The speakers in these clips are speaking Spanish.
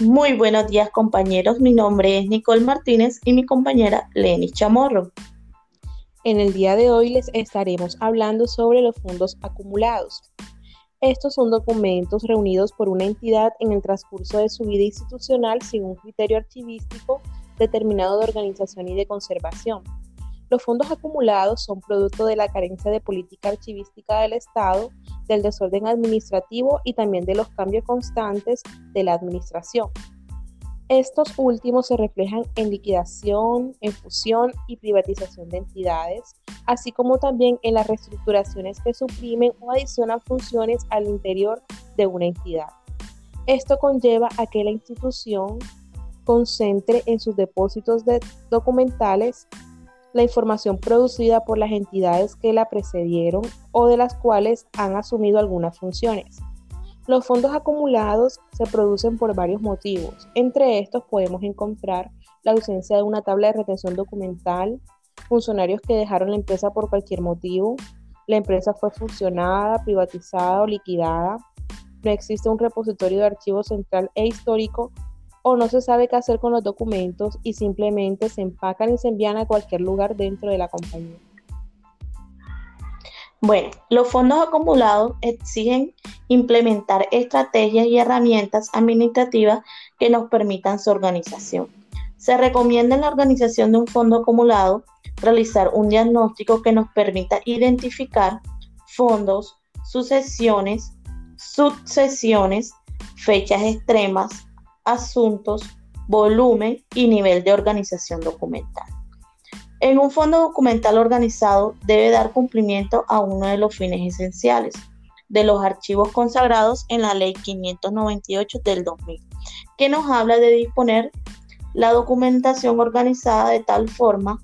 Muy buenos días compañeros, mi nombre es Nicole Martínez y mi compañera Lenny Chamorro. En el día de hoy les estaremos hablando sobre los fondos acumulados. Estos son documentos reunidos por una entidad en el transcurso de su vida institucional sin un criterio archivístico determinado de organización y de conservación. Los fondos acumulados son producto de la carencia de política archivística del Estado, del desorden administrativo y también de los cambios constantes de la administración. Estos últimos se reflejan en liquidación, en fusión y privatización de entidades, así como también en las reestructuraciones que suprimen o adicionan funciones al interior de una entidad. Esto conlleva a que la institución concentre en sus depósitos de documentales la información producida por las entidades que la precedieron o de las cuales han asumido algunas funciones. Los fondos acumulados se producen por varios motivos. Entre estos podemos encontrar la ausencia de una tabla de retención documental, funcionarios que dejaron la empresa por cualquier motivo, la empresa fue fusionada, privatizada o liquidada, no existe un repositorio de archivos central e histórico o no se sabe qué hacer con los documentos y simplemente se empacan y se envían a cualquier lugar dentro de la compañía. Bueno, los fondos acumulados exigen implementar estrategias y herramientas administrativas que nos permitan su organización. Se recomienda en la organización de un fondo acumulado realizar un diagnóstico que nos permita identificar fondos, sucesiones, sucesiones, fechas extremas, asuntos, volumen y nivel de organización documental. En un fondo documental organizado debe dar cumplimiento a uno de los fines esenciales de los archivos consagrados en la Ley 598 del 2000, que nos habla de disponer la documentación organizada de tal forma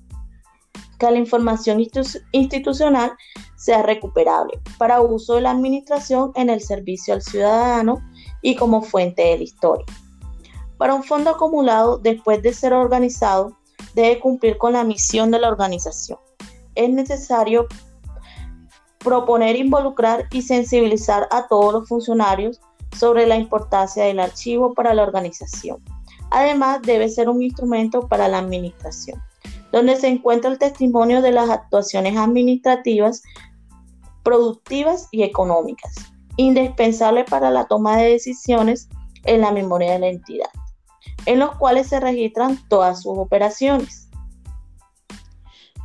que la información institucional sea recuperable para uso de la administración en el servicio al ciudadano y como fuente de la historia. Para un fondo acumulado, después de ser organizado, debe cumplir con la misión de la organización. Es necesario proponer, involucrar y sensibilizar a todos los funcionarios sobre la importancia del archivo para la organización. Además, debe ser un instrumento para la administración, donde se encuentra el testimonio de las actuaciones administrativas, productivas y económicas, indispensable para la toma de decisiones en la memoria de la entidad en los cuales se registran todas sus operaciones.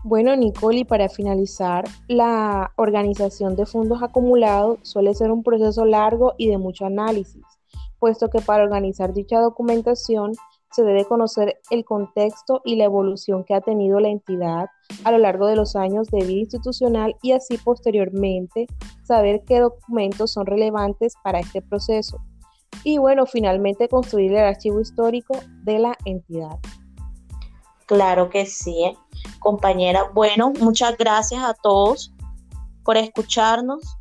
Bueno, Nicole, y para finalizar, la organización de fondos acumulados suele ser un proceso largo y de mucho análisis, puesto que para organizar dicha documentación se debe conocer el contexto y la evolución que ha tenido la entidad a lo largo de los años de vida institucional y así posteriormente saber qué documentos son relevantes para este proceso y bueno, finalmente construir el archivo histórico de la entidad. Claro que sí, ¿eh? compañera. Bueno, muchas gracias a todos por escucharnos